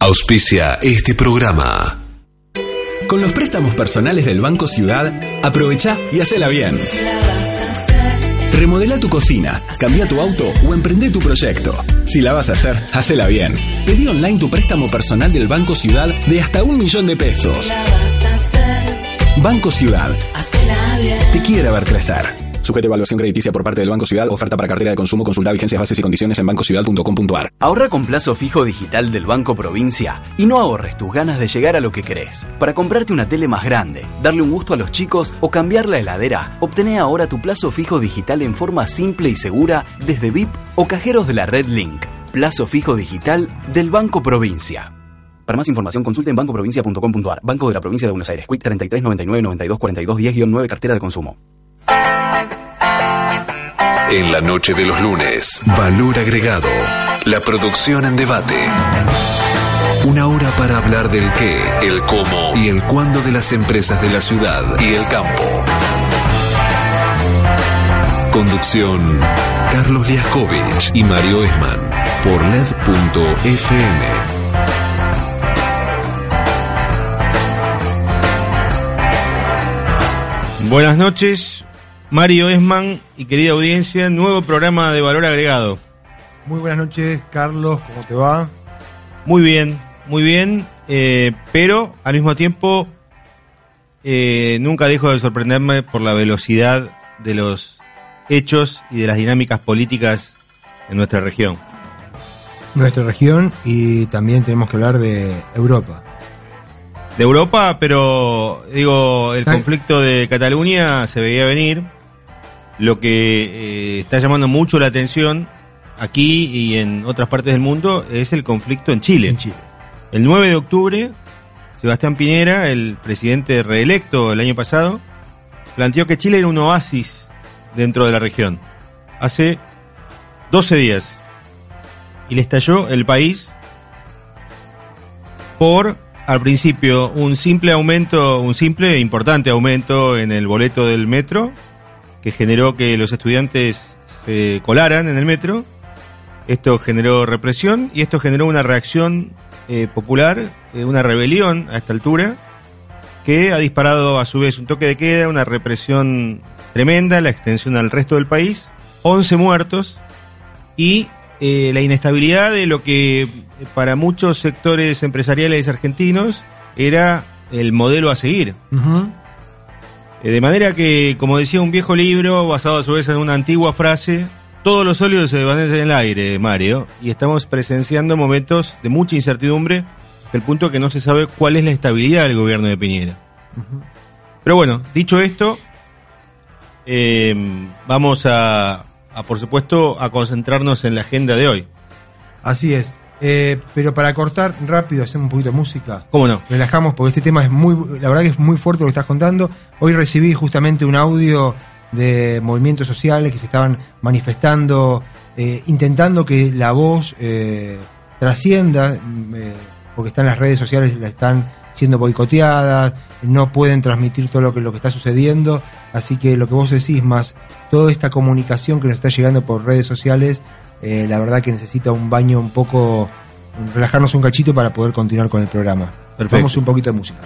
Auspicia este programa. Con los préstamos personales del Banco Ciudad, aprovecha y hacela bien. Remodela tu cocina, cambia tu auto o emprende tu proyecto. Si la vas a hacer, hacela bien. Pedí online tu préstamo personal del Banco Ciudad de hasta un millón de pesos. Banco Ciudad. Te quiere ver crecer. Sujeto a evaluación crediticia por parte del Banco Ciudad. Oferta para cartera de consumo. Consulta vigencias, bases y condiciones en bancociudad.com.ar. Ahorra con plazo fijo digital del Banco Provincia y no ahorres tus ganas de llegar a lo que querés. Para comprarte una tele más grande, darle un gusto a los chicos o cambiar la heladera, obtené ahora tu plazo fijo digital en forma simple y segura desde VIP o cajeros de la Red Link. Plazo fijo digital del Banco Provincia. Para más información consulte en bancoprovincia.com.ar. Banco de la Provincia de Buenos Aires. Quick 33 99 92 42 10 9 cartera de consumo. En la noche de los lunes, Valor Agregado, la producción en debate. Una hora para hablar del qué, el cómo y el cuándo de las empresas de la ciudad y el campo. Conducción, Carlos Liaskovich y Mario Esman, por LED.fm. Buenas noches, Mario Esman y querida audiencia, nuevo programa de valor agregado. Muy buenas noches, Carlos, ¿cómo te va? Muy bien, muy bien, eh, pero al mismo tiempo eh, nunca dejo de sorprenderme por la velocidad de los hechos y de las dinámicas políticas en nuestra región. Nuestra región y también tenemos que hablar de Europa de Europa, pero digo, el conflicto de Cataluña se veía venir. Lo que eh, está llamando mucho la atención aquí y en otras partes del mundo es el conflicto en Chile. En Chile. El 9 de octubre, Sebastián Piñera, el presidente reelecto el año pasado, planteó que Chile era un oasis dentro de la región. Hace 12 días. Y le estalló el país por, al principio, un simple aumento, un simple e importante aumento en el boleto del metro, que generó que los estudiantes se colaran en el metro. Esto generó represión y esto generó una reacción eh, popular, eh, una rebelión a esta altura, que ha disparado a su vez un toque de queda, una represión tremenda, la extensión al resto del país, 11 muertos y eh, la inestabilidad de lo que para muchos sectores empresariales argentinos era el modelo a seguir. Eh, de manera que, como decía un viejo libro, basado a su vez en una antigua frase, todos los óleos se desvanecen en el aire, Mario, y estamos presenciando momentos de mucha incertidumbre, el punto que no se sabe cuál es la estabilidad del gobierno de Piñera. Pero bueno, dicho esto, eh, vamos a, a, por supuesto, a concentrarnos en la agenda de hoy. Así es. Eh, pero para cortar rápido, hacemos un poquito de música. ¿Cómo no? Relajamos porque este tema es muy, la verdad que es muy fuerte lo que estás contando. Hoy recibí justamente un audio de movimientos sociales que se estaban manifestando, eh, intentando que la voz eh, trascienda, eh, porque están las redes sociales, la están siendo boicoteadas, no pueden transmitir todo lo que, lo que está sucediendo. Así que lo que vos decís, más toda esta comunicación que nos está llegando por redes sociales, eh, la verdad que necesita un baño un poco, relajarnos un cachito para poder continuar con el programa. Perfecto. Vamos un poquito de música.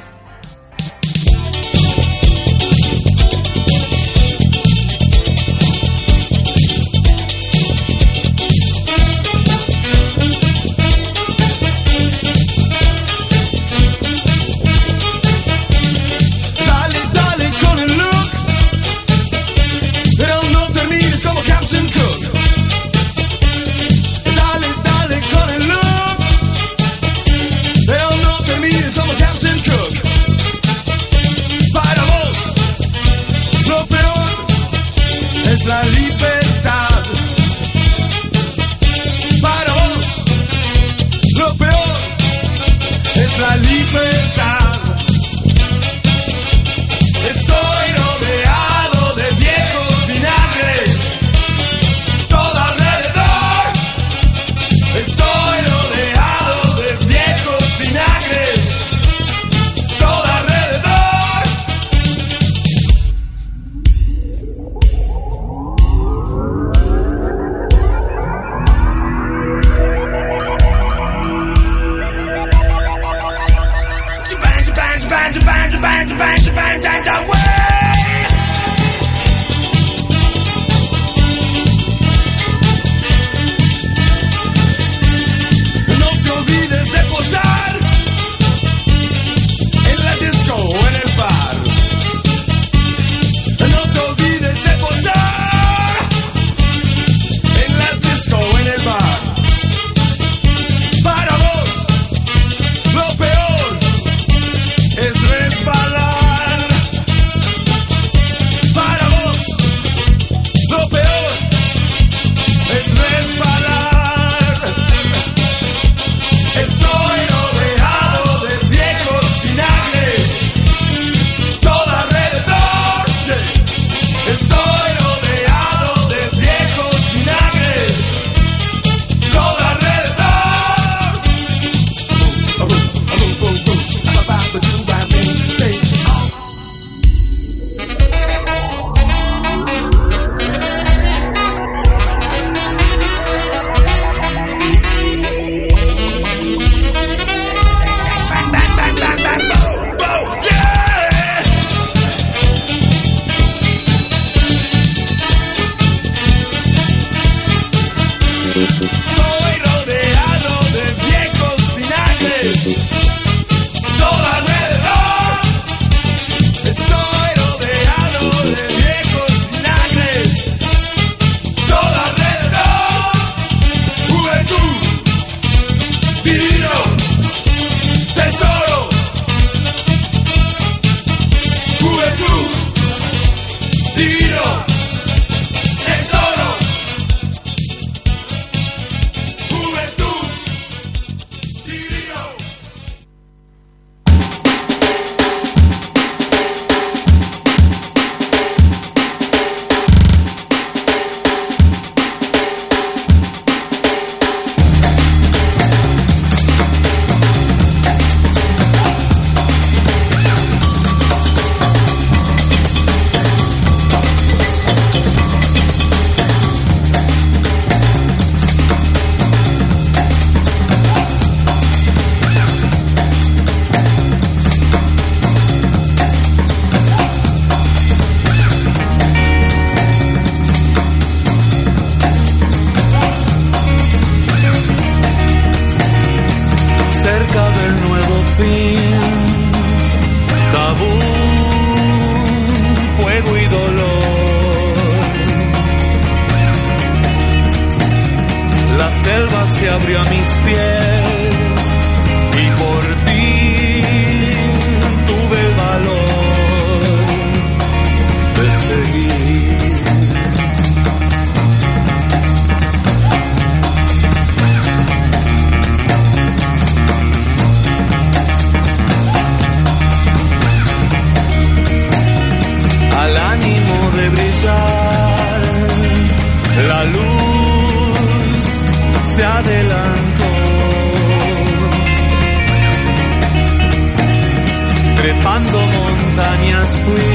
Trepando montañas fui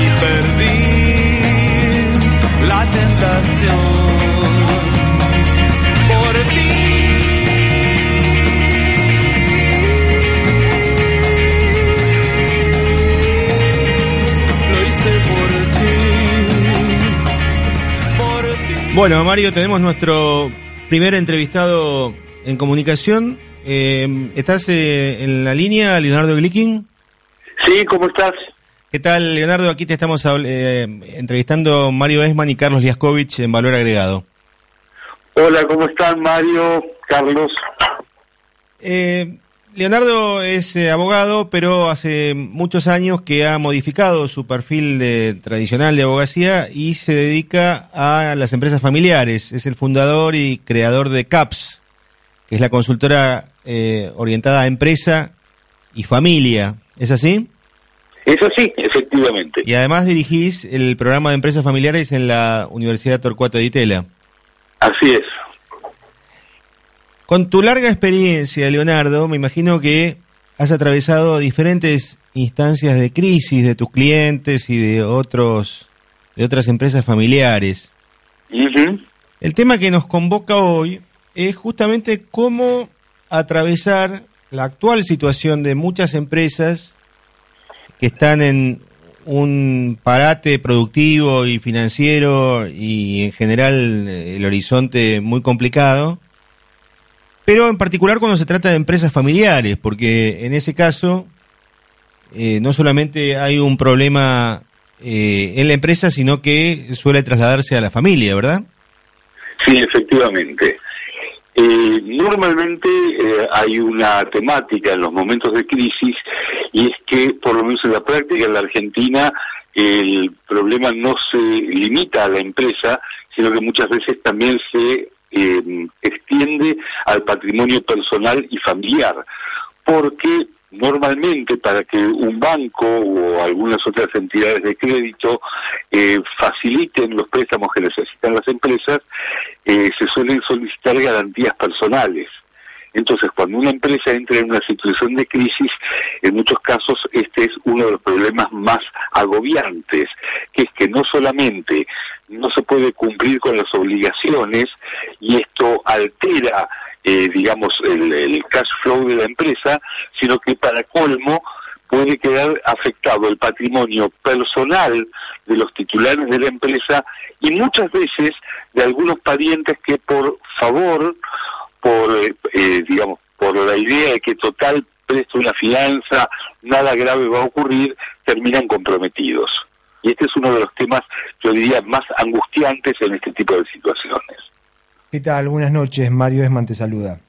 y perdí la tentación. Por ti. Bueno, Mario, tenemos nuestro primer entrevistado en comunicación. Eh, ¿Estás eh, en la línea, Leonardo Glicking? Sí, ¿cómo estás? ¿Qué tal, Leonardo? Aquí te estamos eh, entrevistando Mario Esman y Carlos Liaskovich en Valor Agregado. Hola, ¿cómo están Mario, Carlos? Eh, Leonardo es abogado, pero hace muchos años que ha modificado su perfil de- tradicional de abogacía y se dedica a las empresas familiares. Es el fundador y creador de CAPS, que es la consultora eh, orientada a empresa y familia. ¿Es así? Es así, efectivamente. Y además dirigís el programa de empresas familiares en la Universidad Torcuato de Itela. Así es. Con tu larga experiencia, Leonardo, me imagino que has atravesado diferentes instancias de crisis de tus clientes y de otros de otras empresas familiares. Ujú. El tema que nos convoca hoy es justamente cómo atravesar la actual situación de muchas empresas que están en un parate productivo y financiero y en general el horizonte muy complicado, pero en particular cuando se trata de empresas familiares, porque en ese caso eh, no solamente hay un problema eh, en la empresa, sino que suele trasladarse a la familia, ¿verdad? Sí, efectivamente. Eh, normalmente eh, hay una temática en los momentos de crisis y es que, por lo menos en la práctica en la Argentina, el problema no se limita a la empresa, sino que muchas veces también se eh, extiende al patrimonio personal y familiar, porque normalmente para que un banco o algunas otras entidades de crédito eh, faciliten los préstamos que necesitan las empresas, eh, se suelen solicitar garantías personales. Entonces, cuando una empresa entra en una situación de crisis, en muchos casos este es uno de los problemas más agobiantes, que es que no solamente no se puede cumplir con las obligaciones y esto altera, eh, digamos, el, el cash flow de la empresa, sino que para colmo puede quedar afectado el patrimonio personal de los titulares de la empresa y muchas veces de algunos parientes que por favor por, eh, eh, digamos, por la idea de que total presto una fianza, nada grave va a ocurrir, terminan comprometidos. Y este es uno de los temas, yo diría, más angustiantes en este tipo de situaciones. ¿Qué tal? Buenas noches, Mario Esman te saluda.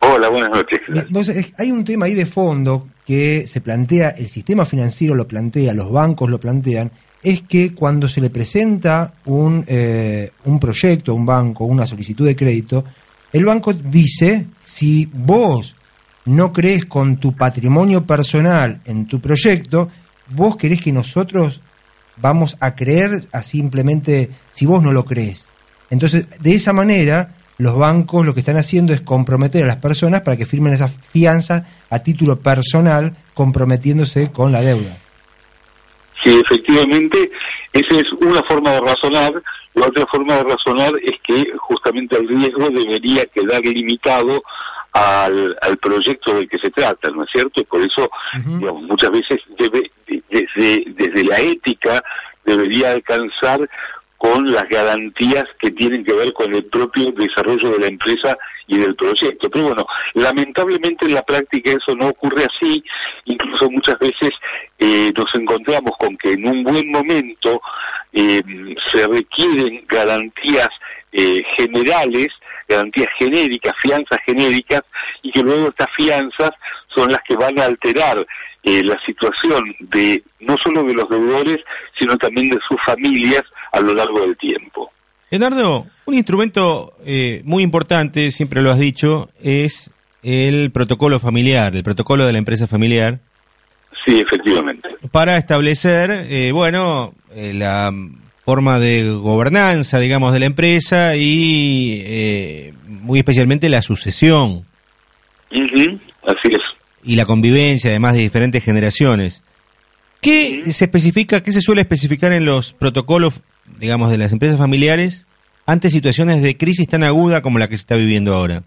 Hola, buenas noches. Entonces, hay un tema ahí de fondo que se plantea, el sistema financiero lo plantea, los bancos lo plantean, es que cuando se le presenta un, eh, un proyecto a un banco, una solicitud de crédito, el banco dice, si vos no crees con tu patrimonio personal en tu proyecto, vos querés que nosotros vamos a creer a simplemente si vos no lo crees. Entonces, de esa manera, los bancos lo que están haciendo es comprometer a las personas para que firmen esas fianzas a título personal, comprometiéndose con la deuda. Sí, efectivamente, esa es una forma de razonar. La otra forma de razonar es que justamente el riesgo debería quedar limitado al, al proyecto del que se trata, ¿no es cierto? Y por eso, digamos, muchas veces debe, de- desde, desde la ética debería alcanzar con las garantías que tienen que ver con el propio desarrollo de la empresa y del proyecto. Pero bueno, lamentablemente en la práctica eso no ocurre así, incluso muchas veces eh, nos encontramos con que en un buen momento eh, se requieren garantías eh, generales, garantías genéricas, fianzas genéricas, y que luego estas fianzas son las que van a alterar eh, la situación de no solo de los deudores, sino también de sus familias a lo largo del tiempo. Leonardo, un instrumento eh, muy importante, siempre lo has dicho, es el protocolo familiar, el protocolo de la empresa familiar, Sí, efectivamente. para establecer, eh, bueno, eh, la forma de gobernanza, digamos, de la empresa y eh, muy especialmente la sucesión Así es. y la convivencia, además de diferentes generaciones. ¿Qué se especifica, qué se suele especificar en los protocolos, digamos, de las empresas familiares ante situaciones de crisis tan aguda como la que se está viviendo ahora?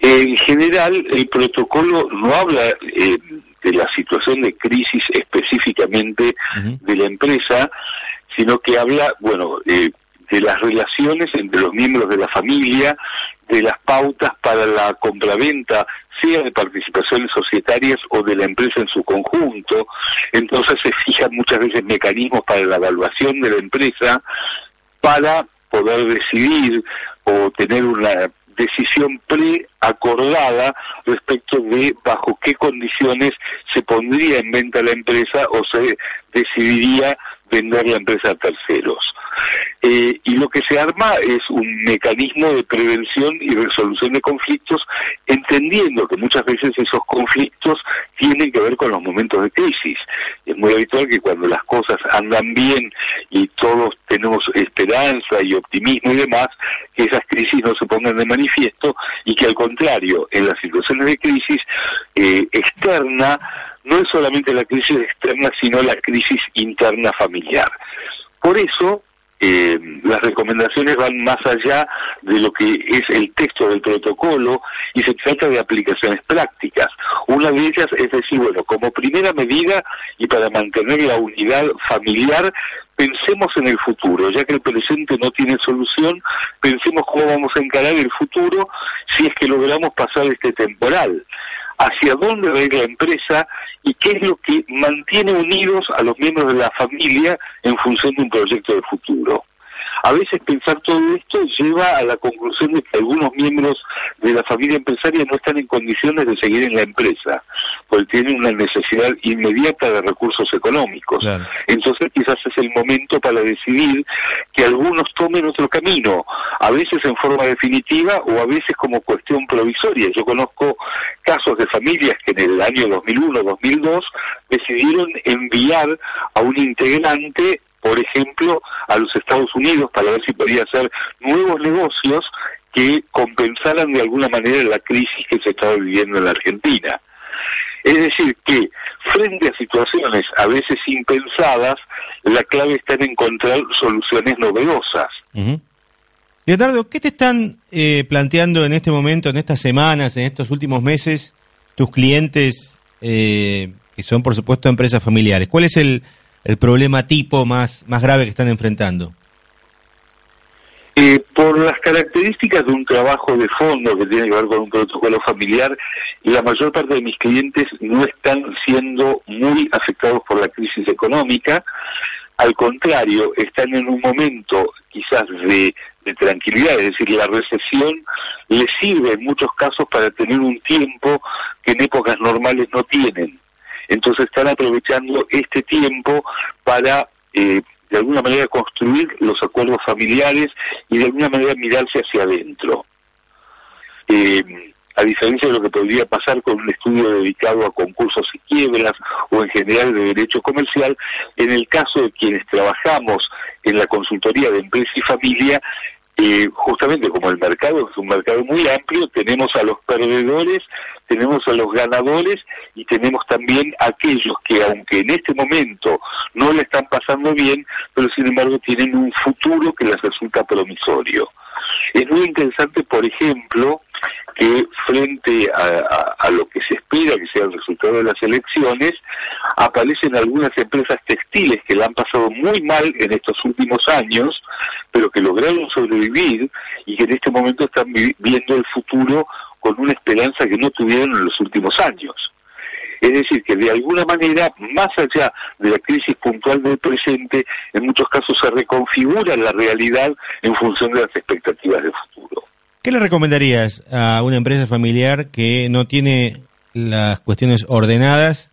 En general, el protocolo no habla eh, de la situación de crisis específicamente de la empresa, sino que habla, bueno, eh, de las relaciones entre los miembros de la familia, de las pautas para la compraventa, sea de participaciones societarias o de la empresa en su conjunto. Entonces se fijan muchas veces mecanismos para la evaluación de la empresa para poder decidir o tener una decisión preacordada respecto de bajo qué condiciones se pondría en venta la empresa o se decidiría vender la empresa a terceros. Eh, y lo que se arma es un mecanismo de prevención y resolución de conflictos, entendiendo que muchas veces esos conflictos tienen que ver con los momentos de crisis. Es muy habitual que cuando las cosas andan bien y todos tenemos esperanza y optimismo y demás, que esas crisis no se pongan de manifiesto y que al contrario, en las situaciones de crisis eh, externa, no es solamente la crisis externa, sino la crisis interna familiar. Por eso, eh, las recomendaciones van más allá de lo que es el texto del protocolo y se trata de aplicaciones prácticas. Una de ellas es decir, bueno, como primera medida y para mantener la unidad familiar, pensemos en el futuro, ya que el presente no tiene solución, pensemos cómo vamos a encarar el futuro si es que logramos pasar este temporal hacia dónde va a ir la empresa y qué es lo que mantiene unidos a los miembros de la familia en función de un proyecto de futuro. A veces pensar todo esto lleva a la conclusión de que algunos miembros de la familia empresaria no están en condiciones de seguir en la empresa, porque tienen una necesidad inmediata de recursos económicos. Claro. Entonces quizás es el momento para decidir que algunos tomen otro camino, a veces en forma definitiva o a veces como cuestión provisoria. Yo conozco casos de familias que en el año 2001-2002 decidieron enviar a un integrante por ejemplo, a los Estados Unidos para ver si podía hacer nuevos negocios que compensaran de alguna manera la crisis que se estaba viviendo en la Argentina. Es decir, que frente a situaciones a veces impensadas, la clave está en encontrar soluciones novedosas. Leonardo, ¿qué te están eh, planteando en este momento, en estas semanas, en estos últimos meses, tus clientes, eh, que son por supuesto empresas familiares? ¿Cuál es el, el problema tipo más, más grave que están enfrentando? Eh, por las características de un trabajo de fondo que tiene que ver con un protocolo familiar, la mayor parte de mis clientes no están siendo muy afectados por la crisis económica, al contrario, están en un momento quizás de, de tranquilidad, es decir, la recesión les sirve en muchos casos para tener un tiempo que en épocas normales no tienen. Entonces están aprovechando este tiempo para, eh, de alguna manera, construir los acuerdos familiares y de alguna manera mirarse hacia adentro. Eh, a diferencia de lo que podría pasar con un estudio dedicado a concursos y quiebras o en general de derecho comercial, en el caso de quienes trabajamos en la consultoría de empresa y familia, eh, justamente como el mercado es un mercado muy amplio, tenemos a los perdedores, tenemos a los ganadores y tenemos también a aquellos que aunque en este momento no le están pasando bien, pero sin embargo tienen un futuro que les resulta promisorio. Es muy interesante, por ejemplo, que frente a, lo que se espera que sea el resultado de las elecciones, aparecen algunas empresas textiles que la han pasado muy mal en estos últimos años, pero que lograron sobrevivir y que en este momento están vi- viendo el futuro con una esperanza que no tuvieron en los últimos años. Es decir, que de alguna manera, más allá de la crisis puntual del presente, en muchos casos se reconfigura la realidad en función de las expectativas de futuro. ¿Qué le recomendarías a una empresa familiar que no tiene las cuestiones ordenadas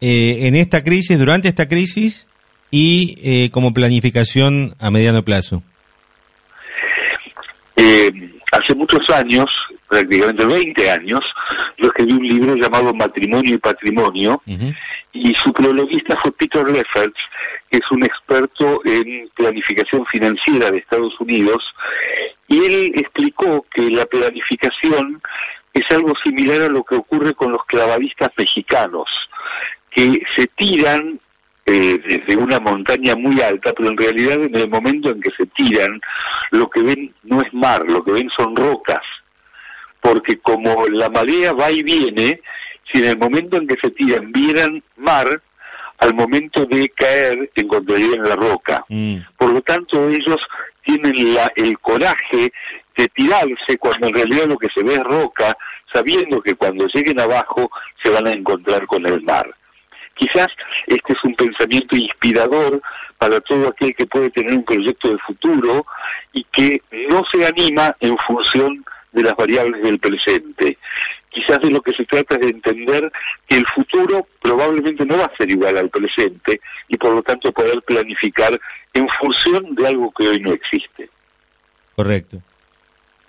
eh, en esta crisis, durante esta crisis y eh, como planificación a mediano plazo? Eh, hace muchos años, prácticamente 20 años, yo escribí un libro llamado Matrimonio y Patrimonio, y su prologuista fue Peter Lefferts, que es un experto en planificación financiera de Estados Unidos, y él explicó que la planificación es algo similar a lo que ocurre con los clavadistas mexicanos, que se tiran eh, desde una montaña muy alta, pero en realidad en el momento en que se tiran, lo que ven no es mar, lo que ven son rocas, porque como la marea va y viene, si en el momento en que se tiran vieran mar, al momento de caer encontrarían la roca. Mm. Por lo tanto, ellos tienen la, el coraje de tirarse cuando en realidad lo que se ve es roca, sabiendo que cuando lleguen abajo se van a encontrar con el mar. Quizás este es un pensamiento inspirador para todo aquel que puede tener un proyecto de futuro y que no se anima en función de las variables del presente. Quizás de lo que se trata es de entender que el futuro probablemente no va a ser igual al presente y por lo tanto poder planificar en función de algo que hoy no existe. Correcto.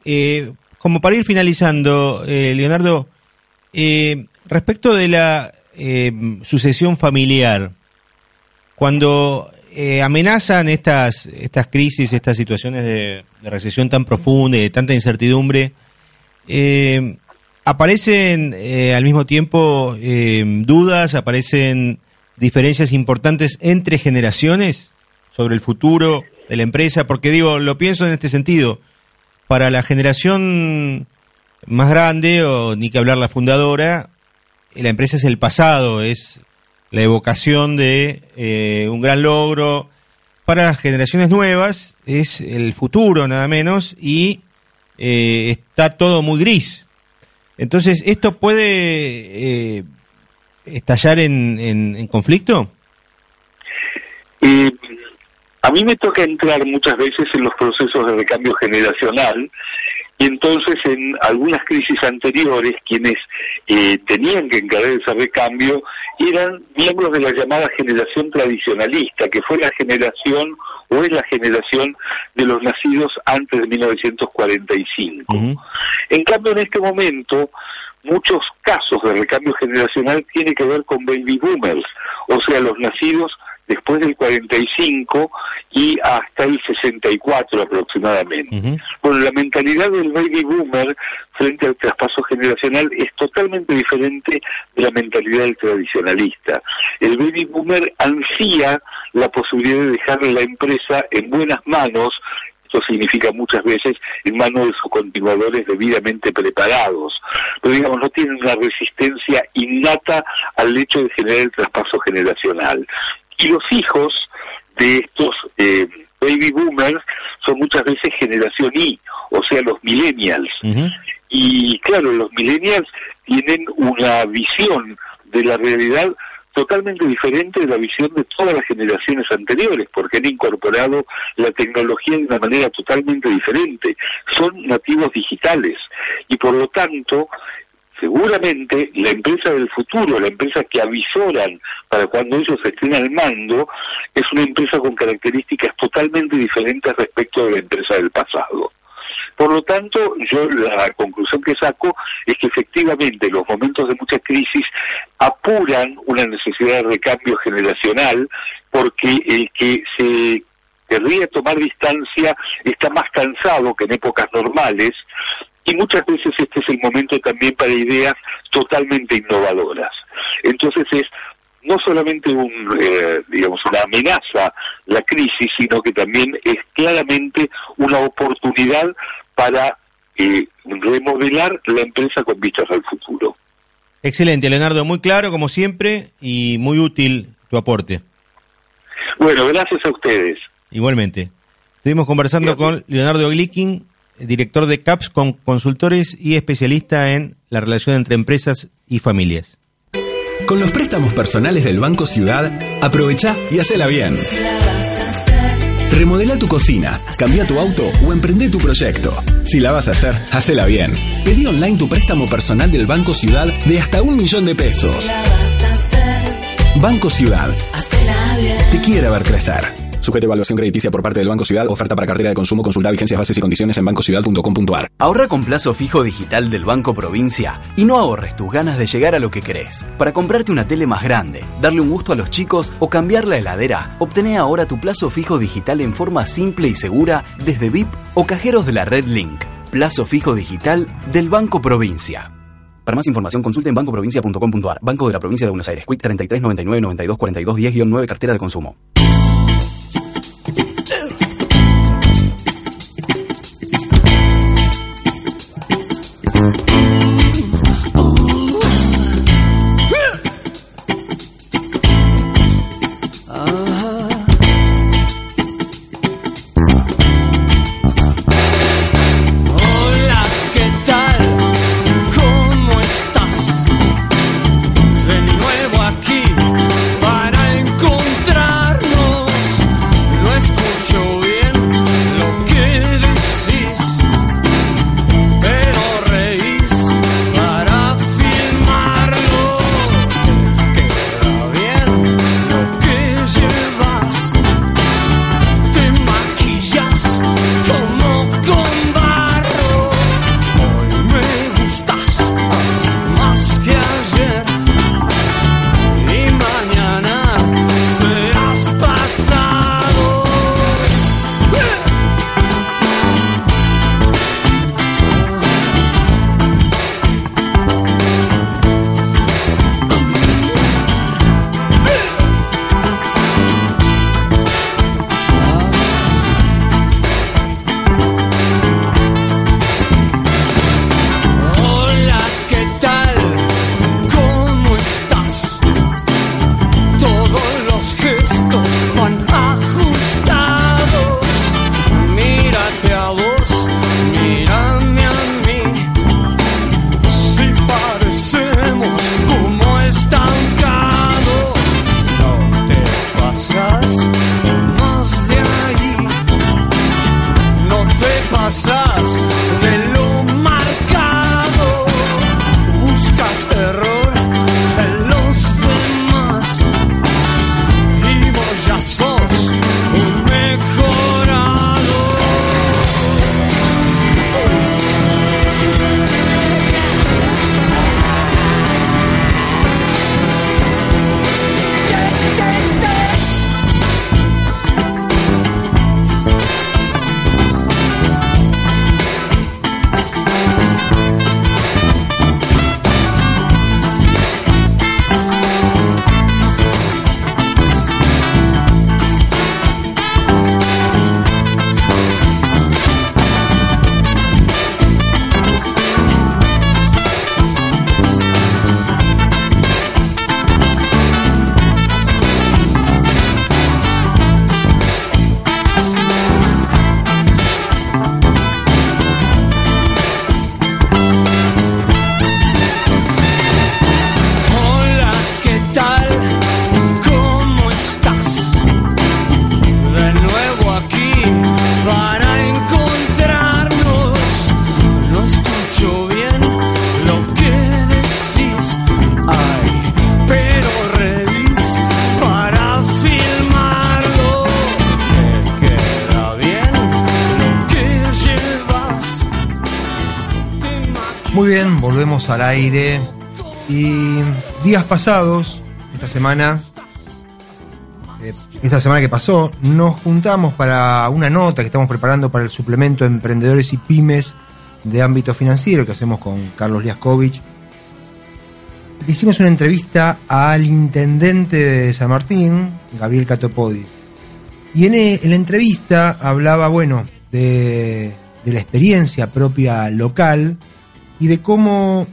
Eh, como para ir finalizando, eh, Leonardo, eh, respecto de la eh, sucesión familiar, cuando eh, amenazan estas, estas crisis, estas situaciones de, recesión tan profunda y de tanta incertidumbre, eh, aparecen eh, al mismo tiempo dudas, aparecen diferencias importantes entre generaciones sobre el futuro de la empresa, porque digo, lo pienso en este sentido, para la generación más grande, o ni que hablar la fundadora, la empresa es el pasado, es la evocación de eh, un gran logro. Para las generaciones nuevas es el futuro, nada menos, y eh, está todo muy gris. Entonces, ¿esto puede eh, estallar en, en- en conflicto? A mí me toca entrar muchas veces en los procesos de recambio generacional y entonces en algunas crisis anteriores quienes eh, tenían que encargar ese recambio eran miembros de la llamada generación tradicionalista, que fue la generación o es la generación de los nacidos antes de 1945. En cambio, en este momento, muchos casos de recambio generacional tienen que ver con baby boomers, o sea, los nacidos después del 45 y hasta el 64 aproximadamente. Bueno, la mentalidad del baby boomer frente al traspaso generacional es totalmente diferente de la mentalidad del tradicionalista. El baby boomer ansía la posibilidad de dejar la empresa en buenas manos esto significa muchas veces en manos de sus continuadores debidamente preparados. Pero digamos, no tienen una resistencia innata al hecho de generar el traspaso generacional. Y los hijos de estos eh, baby boomers son muchas veces generación Y, o sea, los millennials. Y claro, los millennials tienen una visión de la realidad totalmente diferente de la visión de todas las generaciones anteriores, porque han incorporado la tecnología de una manera totalmente diferente. Son nativos digitales y por lo tanto, seguramente la empresa del futuro, la empresa que avisoran para cuando ellos estén al mando, es una empresa con características totalmente diferentes respecto de la empresa del pasado. Por lo tanto, yo la conclusión que saco es que efectivamente los momentos de mucha crisis apuran una necesidad de recambio generacional porque el que se querría tomar distancia está más cansado que en épocas normales y muchas veces este es el momento también para ideas totalmente innovadoras. Entonces es no solamente un, eh, digamos, una amenaza la crisis, sino que también es claramente una oportunidad para eh, remodelar la empresa con vistas al futuro. Excelente, Leonardo, muy claro como siempre y muy útil tu aporte. Bueno, gracias a ustedes. Igualmente. Estuvimos conversando con Leonardo Glicking, director de CAPS con consultores y especialista en la relación entre empresas y familias. Con los préstamos personales del Banco Ciudad, aprovecha y hacela bien. Remodela tu cocina, cambia tu auto o emprende tu proyecto. Si la vas a hacer, hacela bien. Pedí online tu préstamo personal del Banco Ciudad de hasta un millón de pesos. Banco Ciudad. Te quiere ver crecer. Sujeto a evaluación crediticia por parte del Banco Ciudad. Oferta para cartera de consumo. Consulta vigencias, bases y condiciones en bancociudad.com.ar. Ahorra con plazo fijo digital del Banco Provincia y no ahorres tus ganas de llegar a lo que querés. Para comprarte una tele más grande, darle un gusto a los chicos o cambiar la heladera, obtené ahora tu plazo fijo digital en forma simple y segura desde VIP o cajeros de la red Link. Plazo fijo digital del Banco Provincia. Para más información consulte en bancoprovincia.com.ar. Banco de la Provincia de Buenos Aires. Quick 33 99 92 42 10 9 cartera de consumo. Al aire. Y días pasados, esta semana, eh, esta semana que pasó, nos juntamos para una nota que estamos preparando para el suplemento Emprendedores y Pymes de ámbito financiero que hacemos con Carlos Liaskovich. Hicimos una entrevista al intendente de San Martín, Gabriel Catopodi. Y en, e- en la entrevista hablaba, bueno, de, de la experiencia propia local y de cómo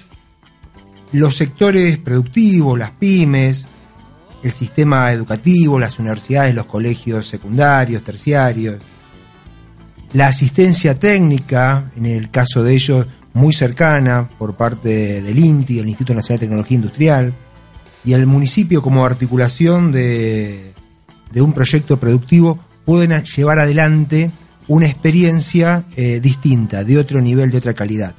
los sectores productivos, las pymes, el sistema educativo, las universidades, los colegios secundarios, terciarios, la asistencia técnica, en el caso de ellos muy cercana por parte del INTI, el Instituto Nacional de Tecnología Industrial, y el municipio como articulación de, un proyecto productivo pueden llevar adelante una experiencia eh, distinta, de otro nivel, de otra calidad.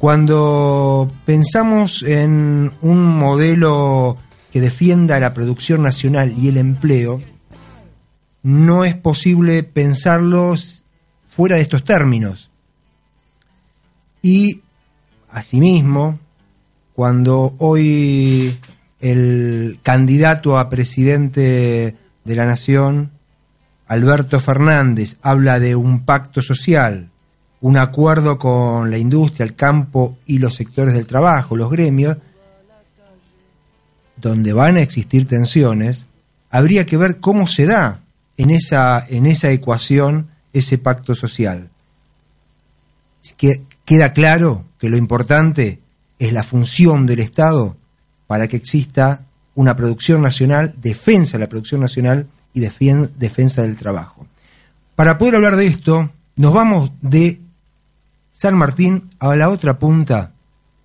Cuando pensamos en un modelo que defienda la producción nacional y el empleo, no es posible pensarlos fuera de estos términos. Y, asimismo, cuando hoy el candidato a presidente de la Nación, Alberto Fernández, habla de un pacto social, un acuerdo con la industria, el campo y los sectores del trabajo, los gremios, donde van a existir tensiones, habría que ver cómo se da en esa, en esa ecuación ese pacto social. Que queda claro que lo importante es la función del Estado para que exista una producción nacional, defensa de la producción nacional y defensa del trabajo. Para poder hablar de esto, nos vamos de San Martín a la otra punta,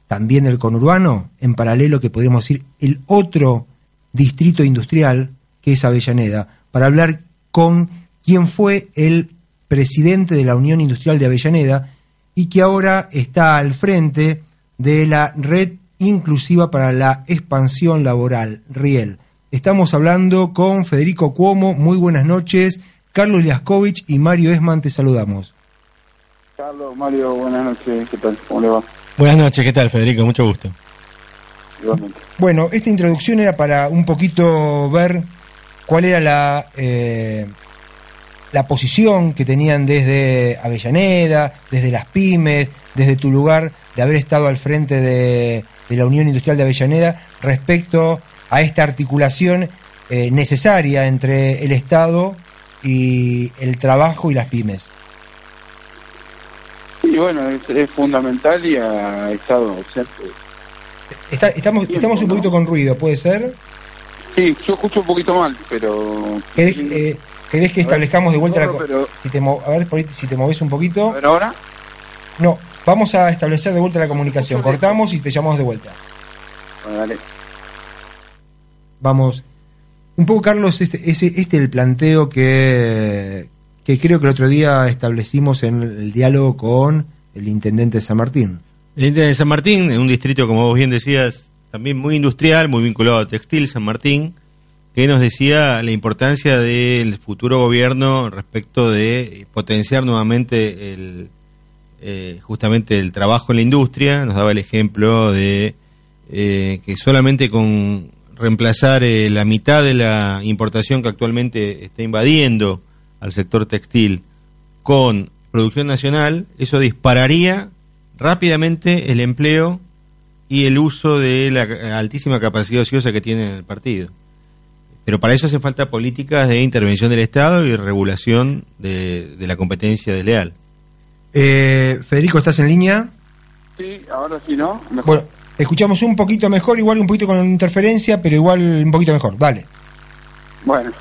también del conurbano, en paralelo que podríamos decir el otro distrito industrial, que es Avellaneda, para hablar con quien fue el presidente de la Unión Industrial de Avellaneda y que ahora está al frente de la Red Inclusiva para la Expansión Laboral, RIEL. Estamos hablando con Federico Cuomo, muy buenas noches, Carlos Liaskovich y Mario Esman, te saludamos. Carlos, Mario, buenas noches, ¿qué tal? ¿Cómo le va? Buenas noches, ¿qué tal Federico? Mucho gusto. Igualmente. Bueno, esta introducción era para un poquito ver cuál era la, eh, la posición que tenían desde Avellaneda, desde las pymes, desde tu lugar de haber estado al frente de, de la Unión Industrial de Avellaneda respecto a esta articulación eh, necesaria entre el Estado y el trabajo y las pymes. Y bueno, es, es fundamental y ha estado. Está- estamos, estamos un poquito con ruido, ¿puede ser? Sí, yo escucho un poquito mal, pero... ¿Querés, eh, querés que establezcamos de vuelta la... Pero- Si te mo- a ver, por ahí, si te moves un poquito. A ver ahora. No, vamos a establecer de vuelta la comunicación. Cortamos y te llamamos de vuelta. Bueno, dale. Vamos. Un poco, Carlos, este, ese, este el planteo que, que creo que el otro día establecimos en el diálogo con el intendente de San Martín. El Intendente de San Martín, en un distrito, como vos bien decías, también muy industrial, muy vinculado a textil, San Martín, que nos decía la importancia del futuro gobierno respecto de potenciar nuevamente eh, justamente el trabajo en la industria. Nos daba el ejemplo de eh, que solamente con reemplazar eh, la mitad de la importación que actualmente está invadiendo al sector textil con producción nacional, eso dispararía rápidamente el empleo y el uso de la altísima capacidad ociosa que tiene el partido. Pero para eso hace falta políticas de intervención del Estado y regulación de, de la competencia desleal. Eh, Federico, ¿estás en línea? Sí, ahora sí, ¿no? Mejor. Bueno, escuchamos un poquito mejor, igual un poquito con interferencia, pero igual un poquito mejor. Dale. Bueno.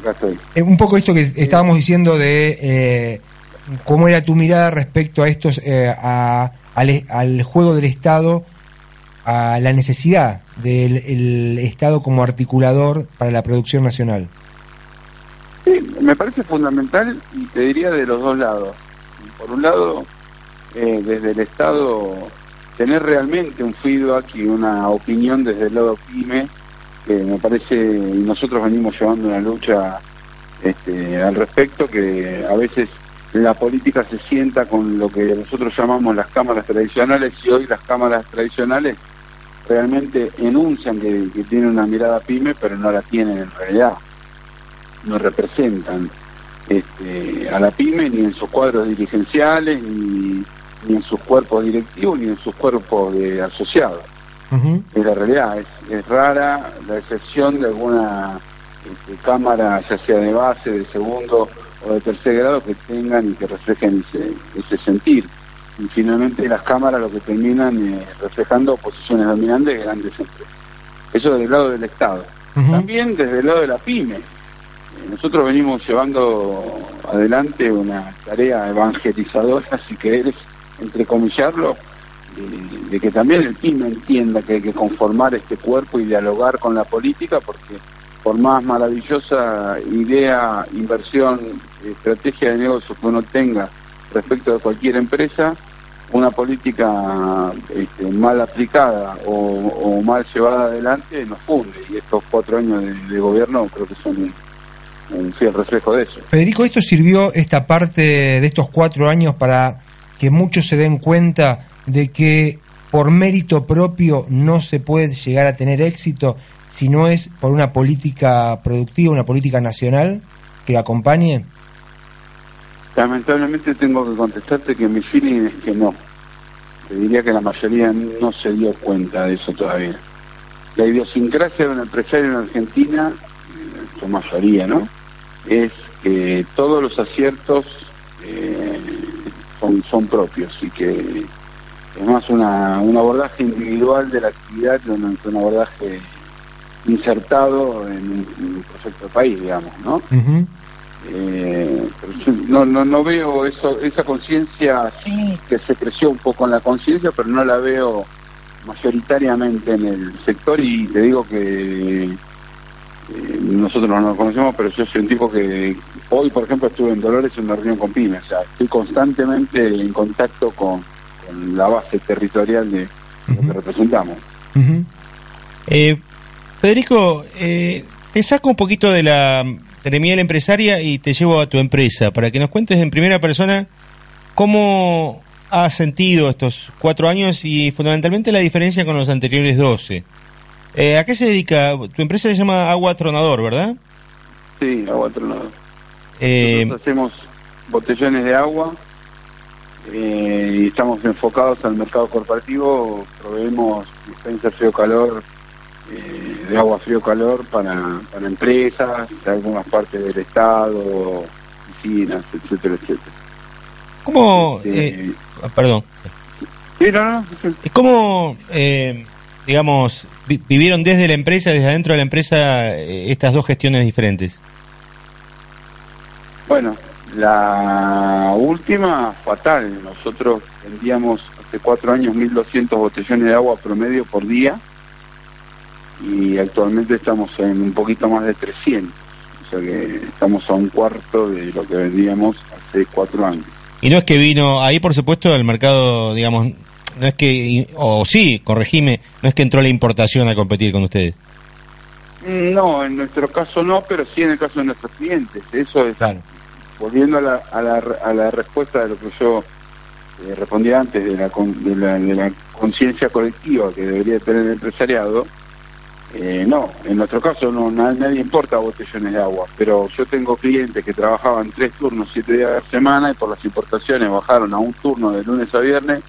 Acá estoy. Eh, un poco esto que estábamos diciendo de eh, cómo era tu mirada respecto a estos eh, a- al, al juego del Estado, a la necesidad del el Estado como articulador para la producción nacional. Sí, me parece fundamental y te diría de los dos lados. Por un lado, eh, desde el Estado, tener realmente un feedback y una opinión desde el lado PYME, que me parece, y nosotros venimos llevando una lucha este, al respecto, que a veces la política se sienta con lo que nosotros llamamos las cámaras tradicionales y hoy las cámaras tradicionales realmente enuncian que, que tienen una mirada pyme, pero no la tienen en realidad. No representan este, a la pyme ni en sus cuadros dirigenciales, ni, ni en sus cuerpos directivos, ni en sus cuerpos de asociados. Es la realidad, es, es rara la excepción de alguna este, cámara, ya sea de base, de segundo o de tercer grado, que tengan y que reflejen ese, ese sentir. Y finalmente las cámaras lo que terminan eh, reflejando posiciones dominantes de grandes empresas. Eso del lado del Estado. También desde el lado de la pyme. Eh, Nosotros venimos llevando adelante una tarea evangelizadora, si querés entrecomillarlo, de, que también el pyme entienda que hay que conformar este cuerpo y dialogar con la política, porque por más maravillosa idea, inversión, estrategia de negocio que uno tenga respecto de cualquier empresa, una política este, mal aplicada o, mal llevada adelante nos funde. Y estos cuatro años de, de gobierno creo que son un, un fiel reflejo de eso. Federico, ¿esto sirvió esta parte de estos cuatro años para que muchos se den cuenta de que por mérito propio no se puede llegar a tener éxito si no es por una política productiva, una política nacional que acompañe? Lamentablemente tengo que contestarte que mi feeling es que no. Te diría que la mayoría no se dio cuenta de eso todavía. La idiosincrasia de un empresario en Argentina, en su mayoría, ¿no? Es que todos los aciertos eh, son, son propios y que es más una, un abordaje individual de la actividad que un, que un abordaje insertado en en un proyecto de país, digamos, ¿no? Eh, pero yo no, no, no veo eso, esa conciencia, sí que se creció un poco en la conciencia, pero no la veo mayoritariamente en el sector y te digo que eh, nosotros no nos conocemos, pero yo soy un tipo que hoy, por ejemplo, estuve en Dolores en una reunión con pymes, o sea, estoy constantemente en contacto con, con la base territorial de lo que representamos. Eh, Federico, eh, te saco un poquito de la gremial empresaria y te llevo a tu empresa para que nos cuentes en primera persona cómo has sentido estos cuatro años y fundamentalmente la diferencia con los anteriores 12. Eh, ¿A qué se dedica? Tu empresa se llama Agua Tronador, ¿verdad? Sí, agua tronador. Eh, Nosotros hacemos botellones de agua eh, y estamos enfocados al mercado corporativo. Proveemos dispensa frío-calor, eh, de agua frío-calor para, para empresas, algunas partes del Estado, oficinas, etcétera, etcétera. ¿Cómo? Este, eh, ah, perdón. sí, no, no, sí. ¿Cómo, eh, digamos, vi- vivieron desde la empresa, desde adentro de la empresa, estas dos gestiones diferentes? Bueno, la última, fatal. Nosotros vendíamos hace cuatro años 1.200 botellones de agua promedio por día y actualmente estamos en un poquito más de 300. O sea que estamos a un cuarto de lo que vendíamos hace cuatro años. Y no es que vino, ahí por supuesto el mercado, digamos, no es que, o sí, corregime, no es que entró la importación a competir con ustedes. Mm, No, en nuestro caso no, pero sí en el caso de nuestros clientes. Eso es, Claro. Volviendo a la, a la, a la respuesta de lo que yo eh, respondía antes de la, de la, conciencia colectiva que debería tener el empresariado, eh, no, en nuestro caso no na- nadie importa botellones de agua, pero yo tengo clientes que trabajaban tres turnos, siete días a la semana y por las importaciones bajaron a un turno de lunes a viernes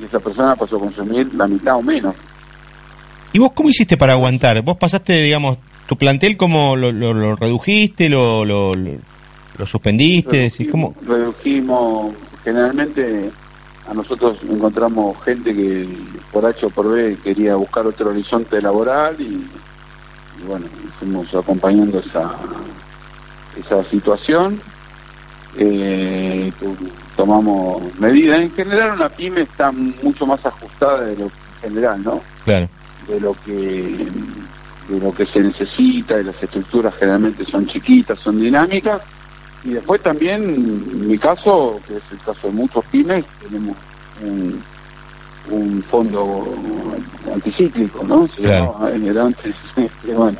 y esa persona pasó a consumir la mitad o menos. ¿Y vos cómo hiciste para aguantar? ¿Vos pasaste, digamos, tu plantel lo, lo redujiste, lo, lo, lo, lo suspendiste? Decís, ¿cómo? redujimos, generalmente a nosotros encontramos gente que por H o por B quería buscar otro horizonte laboral y, y bueno, fuimos acompañando esa, esa situación. Eh, tomamos medidas. En general una pyme está mucho más ajustada de lo general, ¿no? Claro. de lo que de lo que se necesita y las estructuras generalmente son chiquitas, son dinámicas y después también en mi caso, que es el caso de muchos pymes, tenemos un, un fondo anticíclico, ¿no? Se Claro. que bueno,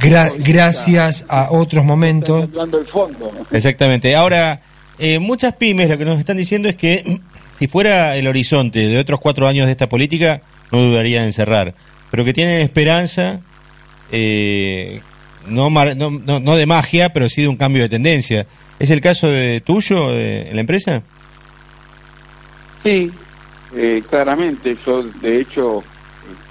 Gra- gracias a otros momentos. hablando del fondo. Exactamente. Ahora, eh, muchas pymes lo que nos están diciendo es que si fuera el horizonte de otros cuatro años de esta política, no dudaría en cerrar, pero que tienen esperanza, eh, no, mar- no, no- no de magia, pero sí de un cambio de tendencia. ¿Es el caso de tuyo, de la empresa? Sí, eh, claramente. Yo, de hecho,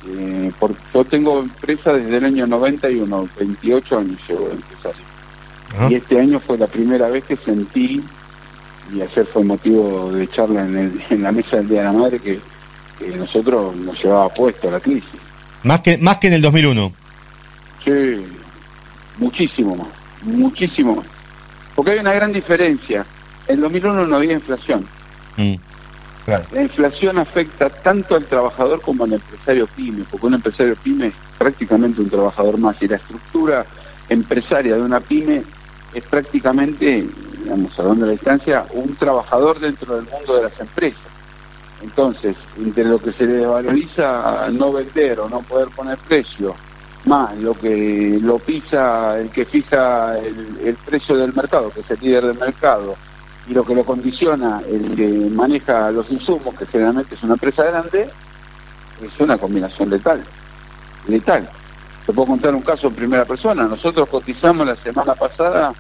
eh, por- yo tengo empresa desde el año 91, 28 años llevo de empresario. Ajá. Y este año fue la primera vez que sentí, y ayer fue motivo de charla en, el- en la mesa del Día de la Madre, que, que nosotros nos llevaba puesto la crisis. Más que, más que en el 2001. Sí, muchísimo más, muchísimo más. Porque hay una gran diferencia. En 2001 no había inflación. Mm. La inflación afecta tanto al trabajador como al empresario pyme, porque un empresario pyme es prácticamente un trabajador más y la estructura empresaria de una pyme es prácticamente, digamos, a donde la distancia, un trabajador dentro del mundo de las empresas. Entonces, entre lo que se le valoriza a no vender o no poder poner precio, más lo que lo pisa el que fija el, precio del mercado, que es el líder del mercado, y lo que lo condiciona el que maneja los insumos, que generalmente es una empresa grande, es una combinación letal. Letal. Te puedo contar un caso en primera persona. Nosotros cotizamos la semana pasada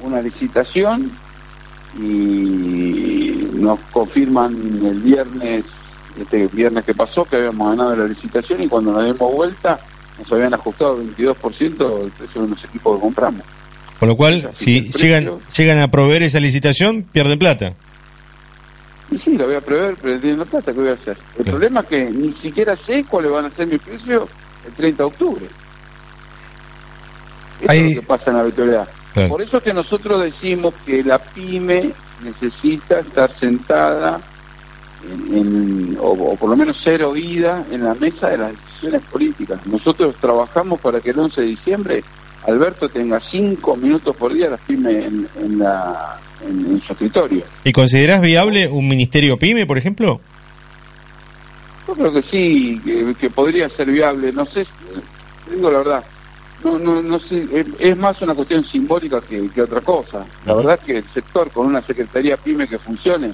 una licitación y nos confirman el viernes, este viernes que pasó, que habíamos ganado la licitación y cuando nos dimos vuelta nos habían ajustado 22% el precio de unos equipos que compramos. Con lo cual, si llegan, llegan a proveer esa licitación, pierden plata. Y sí, lo voy a prever, pero tiene la plata, ¿qué voy a hacer? El problema es que ni siquiera sé cuáles van a ser mis precios el 30 de octubre. Eso Ahí- es lo que pasa en la virtualidad. Claro. Por eso es que nosotros decimos que la pyme necesita estar sentada en, en- o, o por lo menos ser oída en la mesa de las decisiones políticas. Nosotros trabajamos para que el 11 de diciembre Alberto tenga cinco minutos por día las pymes en, en la, en- en su escritorio. ¿Y considerás viable un ministerio pyme, por ejemplo? Yo creo que sí, que, que podría ser viable. No sé, te digo la verdad, no, no, no sé, es, es más una cuestión simbólica que, que otra cosa. La verdad es que el sector con una secretaría pyme que funcione,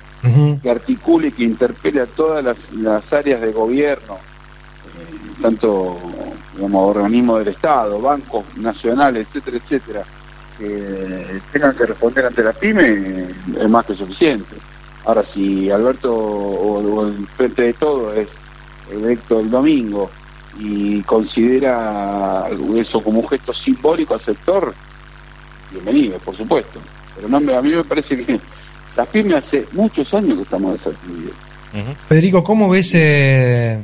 que articule y que interpele a todas las, las áreas de gobierno, tanto digamos, organismos del Estado, bancos nacionales, etcétera, etcétera, que tengan que responder ante la pyme, es más que suficiente. Ahora, si Alberto o, o el frente de todo es electo el domingo y considera eso como un gesto simbólico al sector, bienvenido, por supuesto. Pero no a mí me parece que las pymes hace muchos años que estamos desatendidos. Federico, ¿cómo ves eh,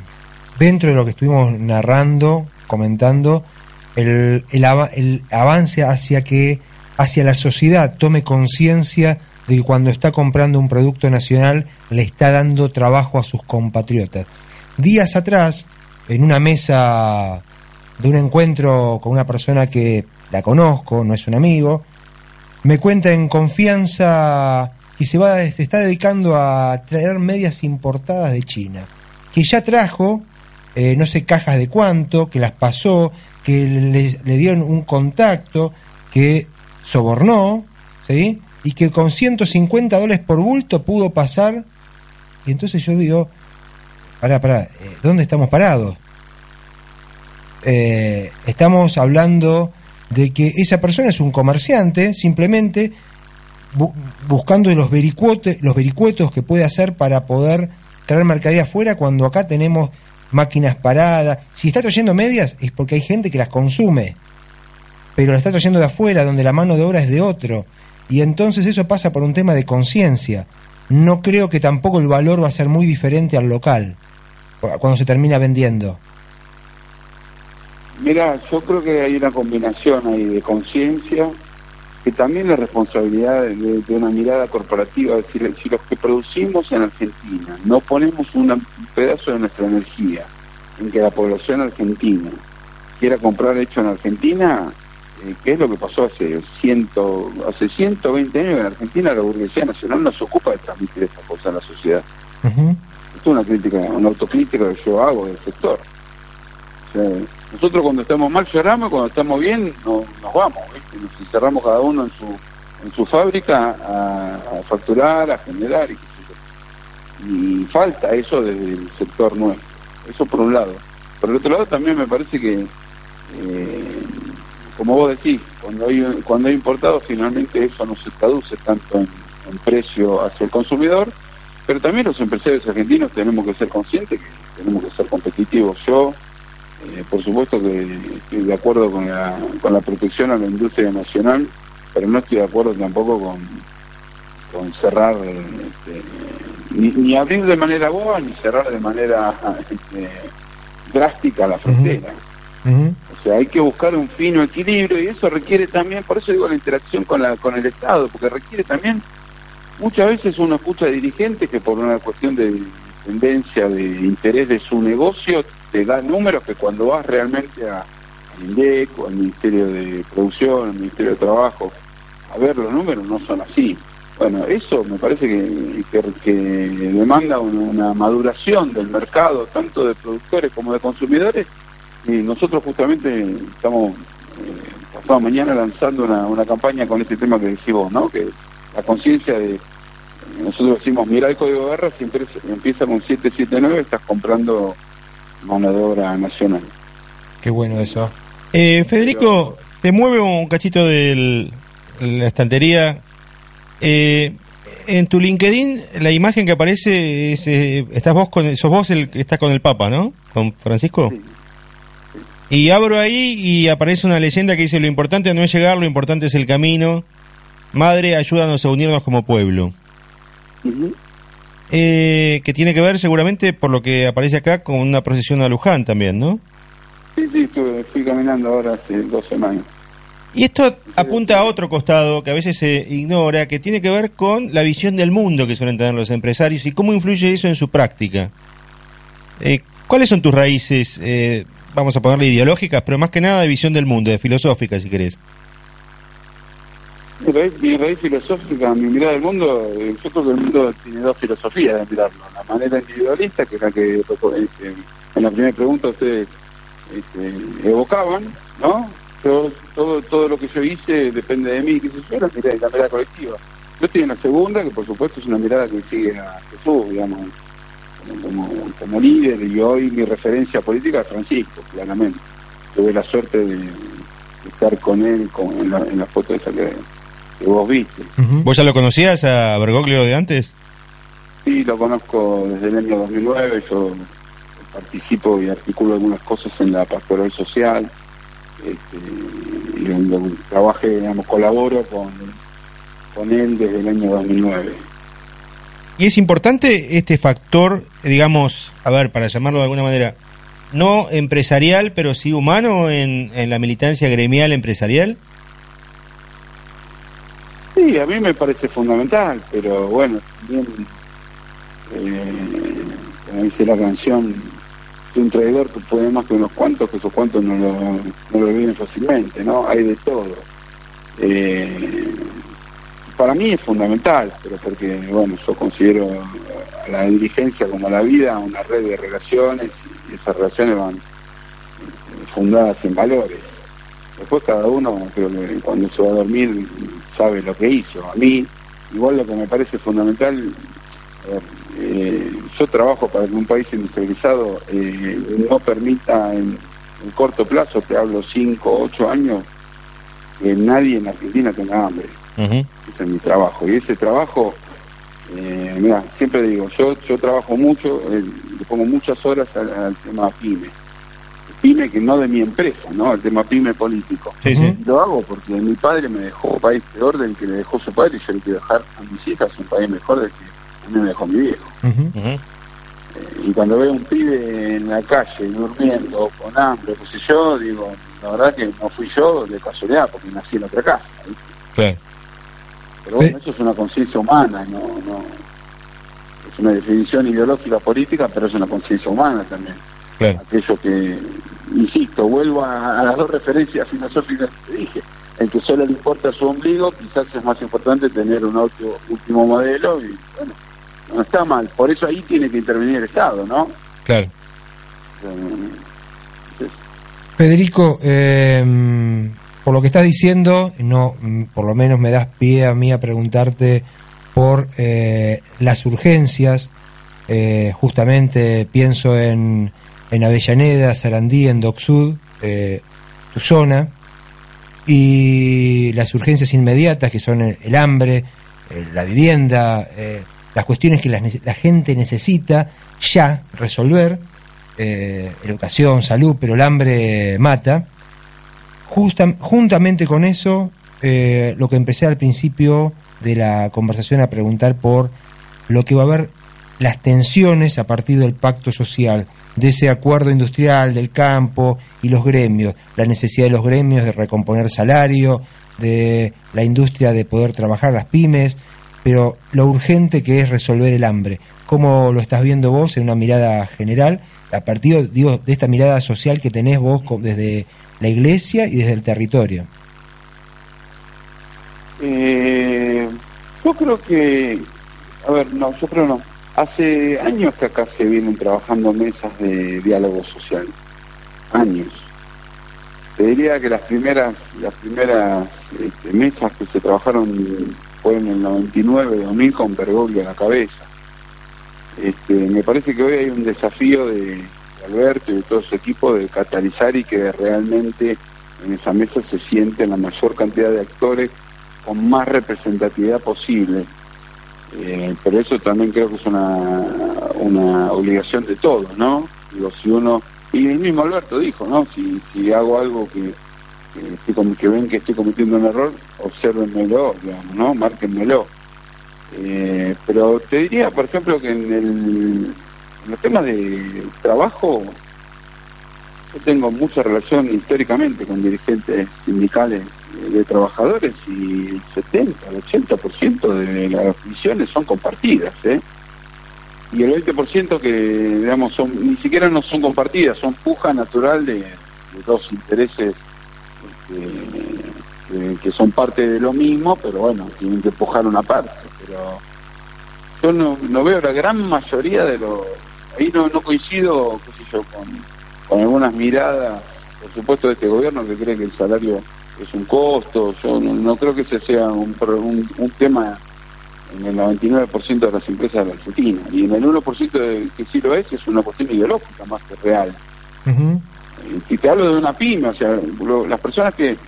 dentro de lo que estuvimos narrando, comentando, el, el, ava- el avance hacia que hacia la sociedad tome conciencia de que cuando está comprando un producto nacional le está dando trabajo a sus compatriotas? Días atrás, en una mesa de un encuentro con una persona que la conozco, no es un amigo, me cuenta en confianza que se va se está dedicando a traer medias importadas de China, que ya trajo eh, no sé cajas de cuánto, que las pasó, que le, le dieron un contacto, que sobornó, ¿sí? Y que con 150 dólares por bulto pudo pasar. Y entonces yo digo, pará, pará, eh, ¿dónde estamos parados? Eh, estamos hablando de que esa persona es un comerciante, simplemente bu- buscando los los vericuetos que puede hacer para poder traer mercadería afuera cuando acá tenemos máquinas paradas. Si está trayendo medias es porque hay gente que las consume, pero la está trayendo de afuera donde la mano de obra es de otro. Y entonces eso pasa por un tema de conciencia. No creo que tampoco el valor va a ser muy diferente al local cuando se termina vendiendo. Mira, yo creo que hay una combinación ahí de conciencia, que también la responsabilidad de, de una mirada corporativa, es decir, si los que producimos en Argentina no ponemos una- un pedazo de nuestra energía en que la población argentina quiera comprar hecho en Argentina, eh, ¿qué es lo que pasó hace, ciento, hace 120 años en Argentina? La burguesía nacional no se ocupa de transmitir esta cosa a la sociedad. Esto es una crítica, una autocrítica que yo hago del sector. O sea, nosotros cuando estamos mal lloramos cuando estamos bien no- nos vamos, ¿viste? nos encerramos cada uno en su, fábrica a, facturar, a generar y qué sé yo. Y falta eso desde el sector nuestro. Eso por un lado. Por el otro lado también me parece que, eh, como vos decís, cuando hay, cuando hay importado finalmente eso no se traduce tanto en, en precio hacia el consumidor, pero también los empresarios argentinos tenemos que ser conscientes que tenemos que ser competitivos. Yo, eh, por supuesto que estoy de acuerdo con la, con la protección a la industria nacional, pero no estoy de acuerdo tampoco con, con cerrar, este, ni, ni abrir de manera boba, ni cerrar de manera este, drástica la frontera. O sea, hay que buscar un fino equilibrio y eso requiere también, por eso digo la interacción con, la, con el Estado, porque requiere también, muchas veces uno escucha dirigentes que por una cuestión de tendencia, de interés de su negocio, te da números que cuando vas realmente al INDEC o al Ministerio de Producción, al Ministerio de Trabajo, a ver los números no son así. Bueno, eso me parece que, que, demanda una, maduración del mercado, tanto de productores como de consumidores, y nosotros justamente estamos eh, pasado mañana lanzando una, una campaña con este tema que decís vos, ¿no? Que es la conciencia de, nosotros decimos, mira el código de guerra, siempre se- empieza con 779, estás comprando mano de obra nacional. Qué bueno eso. Eh, Federico, te mueve un cachito de la estantería. Eh, en tu LinkedIn, la imagen que aparece es, eh, estás vos con, sos vos el que está con el Papa, ¿no? Con Francisco. Sí. Y abro ahí y aparece una leyenda que dice lo importante no es llegar, lo importante es el camino. Madre, ayúdanos a unirnos como pueblo. Ujú. Eh, que tiene que ver seguramente por lo que aparece acá con una procesión a Luján también, ¿no? Sí, sí, estuve, fui caminando ahora hace dos semanas. Y esto apunta a otro costado que a veces se ignora, que tiene que ver con la visión del mundo que suelen tener los empresarios y cómo influye eso en su práctica. Eh, ¿Cuáles son tus raíces, eh, vamos a ponerle ideológicas, pero más que nada de visión del mundo, de filosófica, si querés? Mi raíz, filosófica, mi mirada del mundo, yo creo que el mundo tiene dos filosofías de mirarlo. La manera individualista, que es la que este, en la primera pregunta ustedes este, evocaban, ¿no? Yo, todo, todo lo que yo hice depende de mí, qué sé yo, la mirada, la mirada colectiva. Yo estoy en la segunda, que por supuesto es una mirada que sigue a Jesús, digamos, como, como, líder, y hoy mi referencia política es Francisco, claramente. Tuve la suerte de, de estar con él en, la, en la foto esa que, que vos viste. ¿Vos ya lo conocías a Bergoglio de antes? Sí, lo conozco desde el año 2009, yo participo y articulo algunas cosas en la pastoral social, este, y donde trabajé, digamos, colaboro con, con él desde el año 2009. Y es importante este factor, digamos, a ver, para llamarlo de alguna manera, no empresarial, pero sí humano en, en la militancia gremial empresarial. Sí, a mí me parece fundamental, pero bueno, también, eh, como dice la canción, de un traidor puede más que unos cuantos, que esos cuantos no lo, no lo olviden fácilmente, ¿no? Hay de todo. Eh, para mí es fundamental, pero porque, bueno, yo considero a la dirigencia como a la vida una red de relaciones y esas relaciones van eh, fundadas en valores. Después cada uno, creo que cuando se va a dormir, sabe lo que hizo. A mí, igual lo que me parece fundamental, eh, yo trabajo para que un país industrializado eh, no permita en, en corto plazo, te hablo 5, 8 años, que nadie en Argentina tenga hambre. Ese es mi trabajo. Y ese trabajo, eh, mira, siempre digo, yo yo trabajo mucho, le pongo muchas horas al, al tema PYME. PYME que no de mi empresa, ¿no? El tema PYME político. Sí, sí. Y lo hago porque mi padre me dejó un país peor del que le dejó su padre y yo le quiero dejar a mis hijas un país mejor del que a mí me dejó mi viejo. Eh, y cuando veo un pibe en la calle durmiendo con hambre, qué sé yo, digo, la verdad que no fui yo de casualidad porque nací en otra casa. Pero bueno, Sí. eso es una conciencia humana, no, no es una definición ideológica política, pero es una conciencia humana también. Claro. Aquello que, insisto, vuelvo a, a las dos referencias filosóficas que te dije. El que solo le importa su ombligo, quizás es más importante tener un auto último modelo y bueno, no está mal. Por eso ahí tiene que intervenir el Estado, ¿no? Claro. Eh, Federico, eh, por lo que estás diciendo, no, por lo menos me das pie a mí a preguntarte por eh, las urgencias. Eh, justamente pienso en, en Avellaneda, Sarandí, en Docsud, eh, tu zona, y las urgencias inmediatas que son el, hambre, eh, la vivienda, eh, las cuestiones que la, gente necesita ya resolver, educación, salud, pero el hambre mata. Juntamente con eso, lo que empecé al principio de la conversación a preguntar por lo que va a haber las tensiones a partir del pacto social, de ese acuerdo industrial del campo y los gremios, la necesidad de los gremios de recomponer salario, de la industria de poder trabajar, las pymes, pero lo urgente que es resolver el hambre. ¿Cómo lo estás viendo vos en una mirada general, a partir digo, de esta mirada social que tenés vos desde la iglesia y desde el territorio? Eh, yo creo que, a ver, no, yo creo no. Hace años que acá se vienen trabajando mesas de diálogo social. Años. Te diría que las primeras, las primeras este, mesas que se trabajaron fueron en el 99, 2000 con Bergoglio a la cabeza. Este, me parece que hoy hay un desafío de, de Alberto y de todo su equipo de catalizar y que realmente en esa mesa se siente la mayor cantidad de actores con más representatividad posible. Eh, pero eso también creo que es una, una obligación de todos, ¿no? Digo, si uno, y el mismo Alberto dijo, ¿no? Si, si hago algo que, que, estoy que ven que estoy cometiendo un error, observenmelo, digamos, ¿no? Márquenmelo. Eh, pero te diría, por ejemplo, que en, el, en los temas de trabajo, yo tengo mucha relación históricamente con dirigentes sindicales de trabajadores y el 70, el 80% de las visiones son compartidas, ¿eh? Y el 20% que, digamos, son, ni siquiera no son compartidas, son puja natural de, dos intereses este, que son parte de lo mismo, pero bueno, tienen que pujar una parte. Pero yo no, no veo la gran mayoría de los... Ahí no, no coincido, qué sé yo, con, con algunas miradas, por supuesto, de este gobierno que cree que el salario es un costo. Yo no, no creo que ese sea un, pro- un, un tema en el 99% de las empresas de la Argentina. Y en el 1% de, que sí lo es, es una cuestión ideológica más que real. Eh, Y te hablo de una pyme, o sea, lo- las personas que,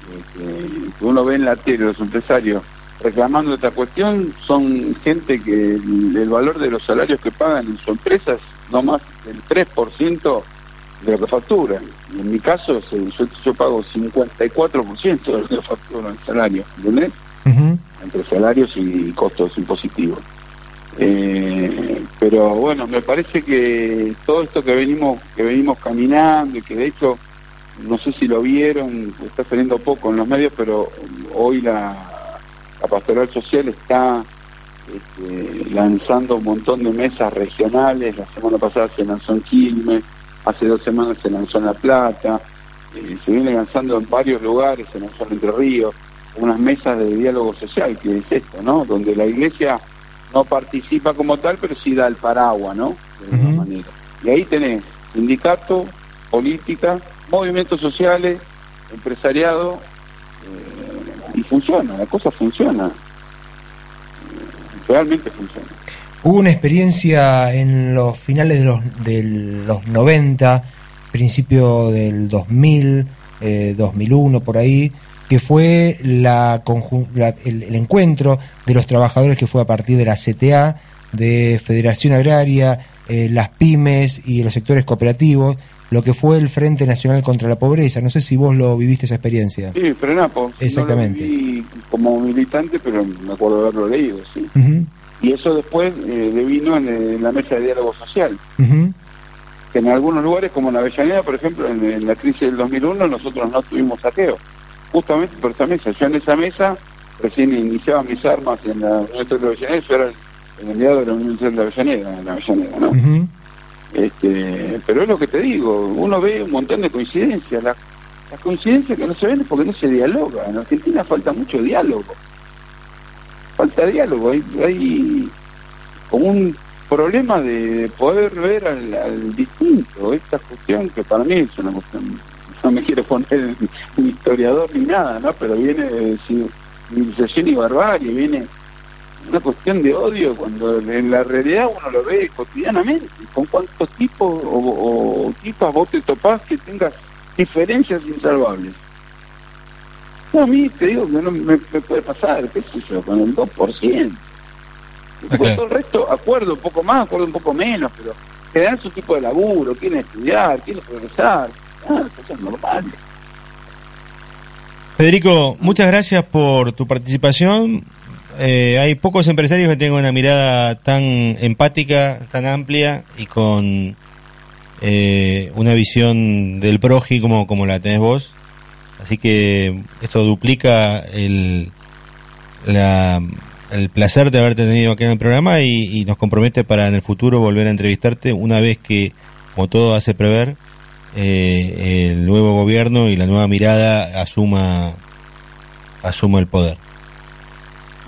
que, que uno ve en la tele, los empresarios, reclamando esta cuestión, son gente que el, el valor de los salarios que pagan en su empresa es no más del 3% de lo que facturan. En mi caso, el- yo, yo pago 54% de lo que facturo en salario, ¿entendés? Entre salarios y costos impositivos. Eh, pero bueno, me parece que todo esto que venimos que venimos caminando y que de hecho no sé si lo vieron, está saliendo poco en los medios, pero hoy la, la pastoral social está este, lanzando un montón de mesas regionales. La semana pasada se lanzó en Quilmes, hace dos semanas se lanzó en La Plata, eh, se viene lanzando en varios lugares, se lanzó en Entre Ríos, unas mesas de diálogo social, que es esto, ¿no? Donde la iglesia no participa como tal, pero sí da el paraguas, ¿no? De alguna manera. Y ahí tenés sindicato, política, movimientos sociales, empresariado, eh, y funciona, la cosa funciona. Realmente funciona. Hubo una experiencia en los finales de los, de los 90, principio del 2000, eh, 2001, por ahí, que fue la, la- el, el encuentro de los trabajadores que fue a partir de la CTA, de Federación Agraria, eh, las pymes y los sectores cooperativos, lo que fue el Frente Nacional contra la Pobreza. No sé si vos lo viviste esa experiencia. Sí, Frenapo. Exactamente. No lo viví como militante, pero me acuerdo de haberlo leído, sí. Ujú, Y eso después eh, devino en, en la mesa de diálogo social. que en algunos lugares, como en Avellaneda, por ejemplo, en, en la crisis del 2001, nosotros no tuvimos saqueo, justamente por esa mesa. Yo en esa mesa recién iniciaba mis armas en la Universidad de Avellaneda, yo era el, el enviado de la Universidad de Avellaneda, en Avellaneda, ¿no? Este, pero es lo que te digo, uno ve un montón de coincidencias. La- Las coincidencias que no se ven es porque no se dialoga. En Argentina falta mucho diálogo. Falta diálogo. Hay, hay como un problema de poder ver al, distinto. Esta cuestión que para mí es una cuestión no me quiero poner ni historiador ni nada, ¿no? Pero viene de civilización y barbarie, viene una cuestión de odio cuando en la realidad uno lo ve cotidianamente. ¿Con cuántos tipos o, o tipas vos te topás que tengas diferencias insalvables? No, a mí te digo que no me, me puede pasar, qué sé yo, con el 2%. Con todo el resto, acuerdo un poco más, acuerdo un poco menos, pero generar su tipo de laburo, quieren estudiar, quieren progresar, ah, cosas normales. Federico, muchas gracias por tu participación. Eh, hay pocos empresarios que tengan una mirada tan empática, tan amplia y con eh, una visión del proji como, como la tenés vos. Así que esto duplica el, el placer de haberte tenido aquí en el programa y, y nos compromete para en el futuro volver a entrevistarte una vez que, como todo hace prever, eh, el nuevo gobierno y la nueva mirada asuma, asuma el poder.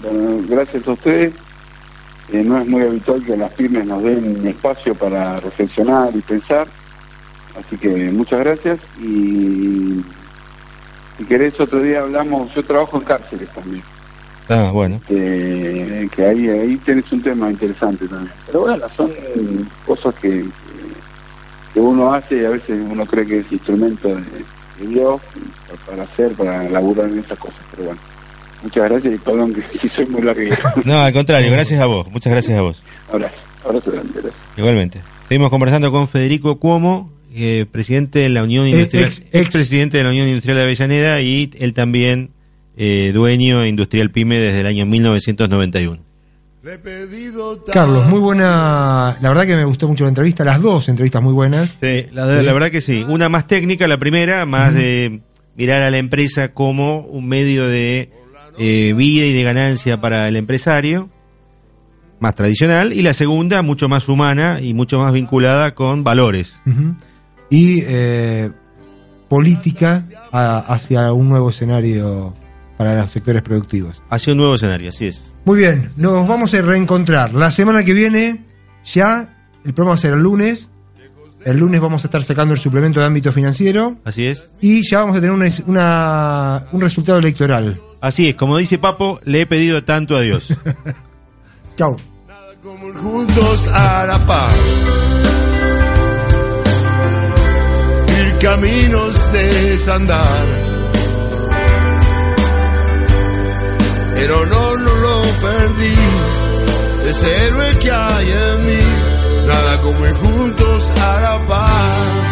Bueno, gracias a ustedes. Eh, no es muy habitual que las pymes nos den espacio para reflexionar y pensar. Así que muchas gracias y si querés otro día hablamos, yo trabajo en cárceles también. Ah, bueno. que, que ahí, ahí tenés un tema interesante también. Pero bueno, son cosas que, que uno hace y a veces uno cree que es instrumento de, de Dios para hacer, para laburar en esas cosas. Pero bueno, muchas gracias y perdón que si soy muy larguero. No, al contrario, gracias a vos, muchas gracias a vos. abrazo, abrazo grande, gracias. Igualmente. Seguimos conversando con Federico Cuomo, eh, presidente de la Unión Eh, Industrial, ex- ex, presidente de la Unión Industrial de Avellaneda y él también eh, dueño de Industrial Pyme desde el año 1991. Carlos, muy buena. La verdad que me gustó mucho la entrevista, las dos entrevistas muy buenas. Sí, la, la verdad que sí. Una más técnica, la primera, más de mirar a la empresa como un medio de eh, vida y de ganancia para el empresario, más tradicional, y la segunda, mucho más humana y mucho más vinculada con valores. Ujú. Y eh, política a- hacia un nuevo escenario para los sectores productivos. Hacia un nuevo escenario, así es. Muy bien, nos vamos a reencontrar. La semana que viene, ya, el programa va a ser el lunes. El lunes vamos a estar sacando el suplemento de ámbito financiero. Así es. Y ya vamos a tener una, una- un resultado electoral. Así es, como dice Papo, le he pedido tanto a Dios. Chau. como juntos a la paz. Caminos de desandar. Pero no, no lo perdí. Ese héroe que hay en mí. Nada como ir juntos a la paz.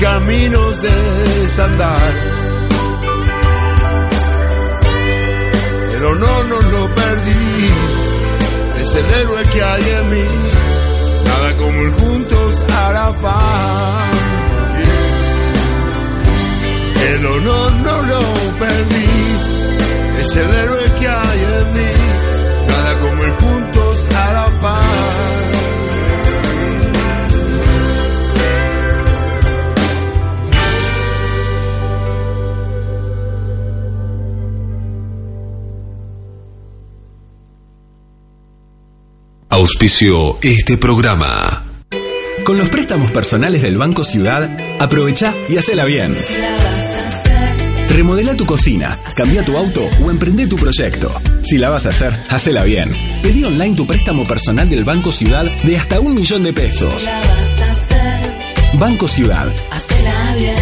Caminos de desandar. Pero no, no lo perdí, es el héroe que hay en mí, nada como ir juntos a paz. El honor no lo perdí, es el héroe que hay en mí, nada como ir juntos Auspicio este programa. Con los préstamos personales del Banco Ciudad, aprovecha y hacela bien. Remodela tu cocina, cambia tu auto o emprende tu proyecto. Si la vas a hacer, hacela bien. Pedí online tu préstamo personal del Banco Ciudad de hasta un millón de pesos. Banco Ciudad.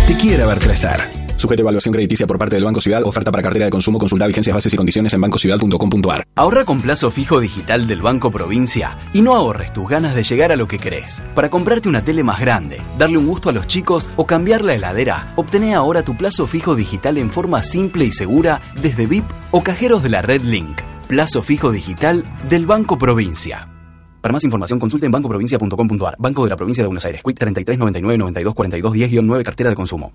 Te quiere ver crecer. Sujeto a evaluación crediticia por parte del Banco Ciudad. Oferta para cartera de consumo. Consulta vigencias, bases y condiciones en bancociudad.com.ar. Ahorra con plazo fijo digital del Banco Provincia y no ahorres tus ganas de llegar a lo que querés. Para comprarte una tele más grande, darle un gusto a los chicos o cambiar la heladera, obtené ahora tu plazo fijo digital en forma simple y segura desde VIP o cajeros de la red Link. Plazo fijo digital del Banco Provincia. Para más información consulte en bancoprovincia.com.ar. Banco de la Provincia de Buenos Aires. Quick 33 99 92 42 10-9 Cartera de Consumo.